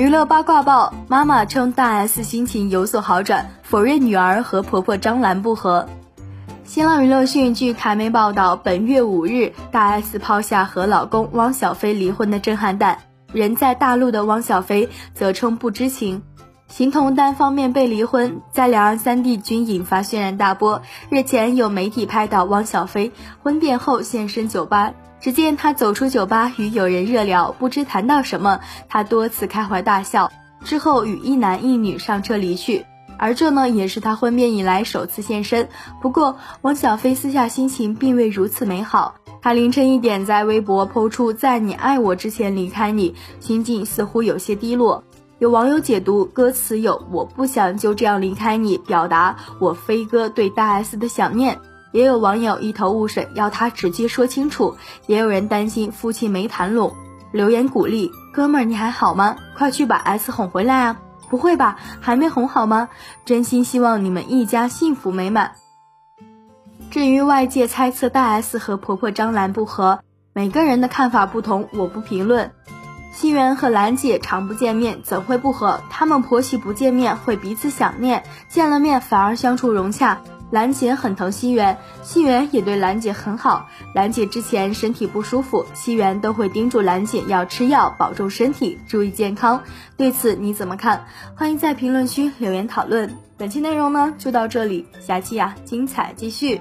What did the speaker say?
娱乐八卦报：妈妈称大 S 心情有所好转，否认女儿和婆婆张兰不和。新浪娱乐讯，据凯媒报道，本月五日，大 S 抛下和老公汪小菲离婚的震撼弹，人在大陆的汪小菲则称不知情，形同单方面被离婚，在两岸三地均引发轩然大波。日前有媒体拍到汪小菲婚变后现身酒吧。只见他走出酒吧，与友人热聊，不知谈到什么，他多次开怀大笑，之后与一男一女上车离去。而这呢，也是他婚变以来首次现身。不过，汪小菲私下心情并未如此美好。他凌晨一点在微博抛出“在你爱我之前离开你”，心境似乎有些低落。有网友解读歌词有“我不想就这样离开你”，表达我飞哥对大 S 的想念。也有网友一头雾水，要他直接说清楚；也有人担心夫妻没谈拢，留言鼓励哥们儿你还好吗？快去把 S 哄回来啊！不会吧，还没哄好吗？真心希望你们一家幸福美满。至于外界猜测大 S 和婆婆张兰不和，每个人的看法不同，我不评论。西元和兰姐常不见面，怎会不和？他们婆媳不见面会彼此想念，见了面反而相处融洽。兰姐很疼西元，西元也对兰姐很好。兰姐之前身体不舒服，西元都会叮嘱兰姐要吃药，保重身体，注意健康。对此你怎么看？欢迎在评论区留言讨论。本期内容呢就到这里，下期呀精彩继续。